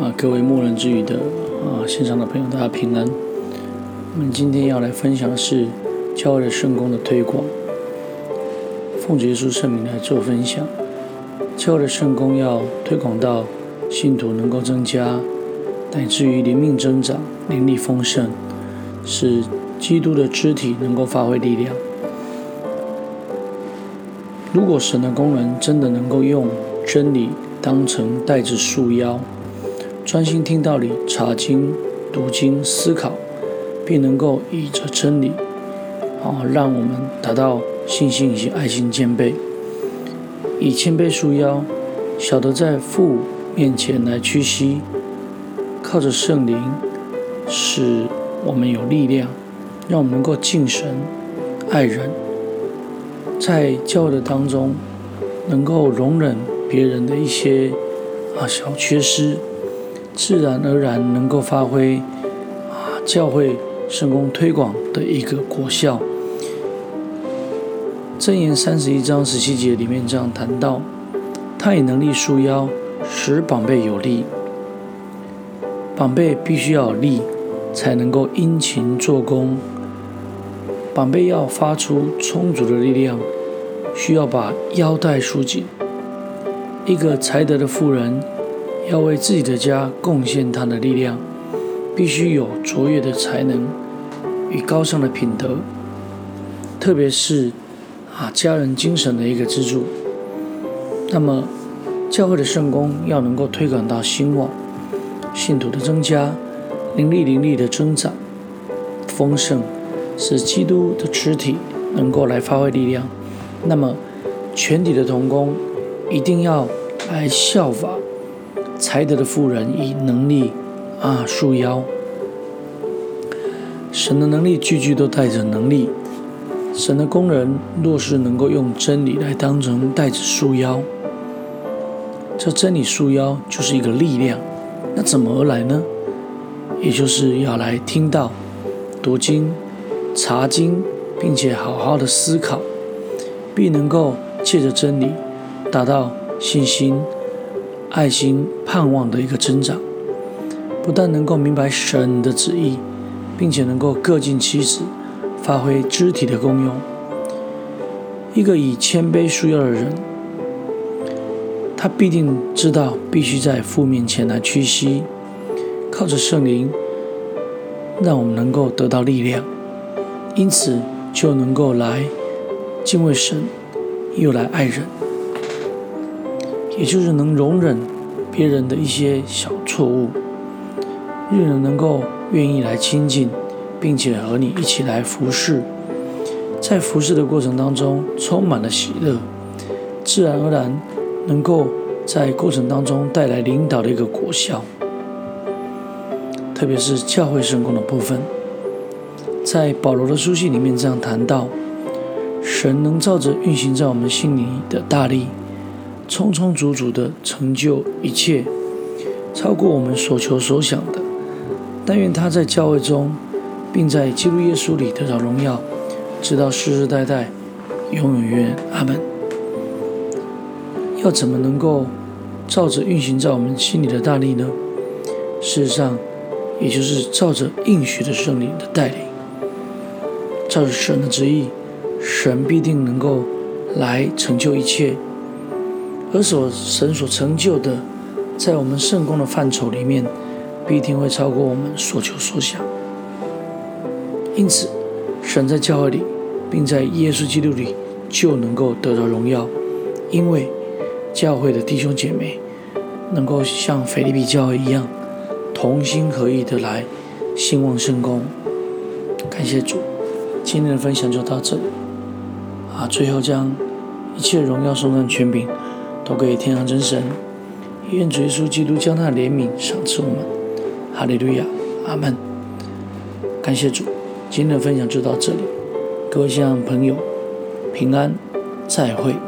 啊，各位牧人之语的啊线上的朋友，大家平安。我们今天要来分享的是教会的圣工的推广，奉耶稣圣名来做分享。教会的圣工要推广到信徒能够增加，乃至于灵命增长、灵力丰盛，使基督的肢体能够发挥力量。如果神的工人真的能够用真理当成带子束腰，专心听道理、查经、读经、思考，并能够倚着真理，啊，让我们达到信心以及爱心兼备，以谦卑束腰，晓得在父面前来屈膝，靠着圣灵，使我们有力量，让我们能够敬神、爱人，在教的当中，能够容忍别人的一些啊小缺失。自然而然能够发挥啊教会圣工推广的一个果效。箴言三十一章十七节里面这样谈到：他以能力束腰，使膀背有力。膀背必须要有力，才能够殷勤做工。膀背要发出充足的力量，需要把腰带束紧。一个才德的妇人。要为自己的家贡献他的力量，必须有卓越的才能与高尚的品德，特别是啊家人精神的一个支柱。那么，教会的圣工要能够推广到兴旺，信徒的增加，灵力灵力的增长，丰盛，使基督的肢体能够来发挥力量。那么，全体的同工一定要来效法。才德的妇人以能力啊束腰，神的能力句句都带着能力。神的工人若是能够用真理来当成带子束腰，这真理束腰就是一个力量。那怎么而来呢？也就是要来听到、读经、查经，并且好好的思考，必能够借着真理达到信心。爱心、盼望的一个增长，不但能够明白神的旨意，并且能够各尽其职，发挥肢体的功用。一个以谦卑束腰的人，他必定知道必须在父面前来屈膝，靠着圣灵，让我们能够得到力量，因此就能够来敬畏神，又来爱人。也就是能容忍别人的一些小错误，让人能够愿意来亲近，并且和你一起来服侍，在服侍的过程当中充满了喜乐，自然而然能够在过程当中带来领导的一个果效。特别是教会圣工的部分，在保罗的书信里面这样谈到，神能照着运行在我们心里的大力。充充足足的成就一切，超过我们所求所想的。但愿他在教会中，并在基督耶稣里得到荣耀，直到世世代代，永永远远。阿门。要怎么能够照着运行在我们心里的大力呢？事实上，也就是照着应许的圣灵的带领，照着神的旨意，神必定能够来成就一切。而所神所成就的，在我们圣工的范畴里面，必定会超过我们所求所想。因此，神在教会里，并在耶稣基督里，就能够得到荣耀。因为教会的弟兄姐妹，能够像腓立比教会一样，同心合意的来兴旺圣工。感谢主，今天的分享就到这里。啊，最后将一切荣耀送上全柄。都给天上真神，愿主耶稣基督将他怜悯赏赐我们。哈利路亚，阿门。感谢主，今天的分享就到这里。各位亲爱的朋友，平安，再会。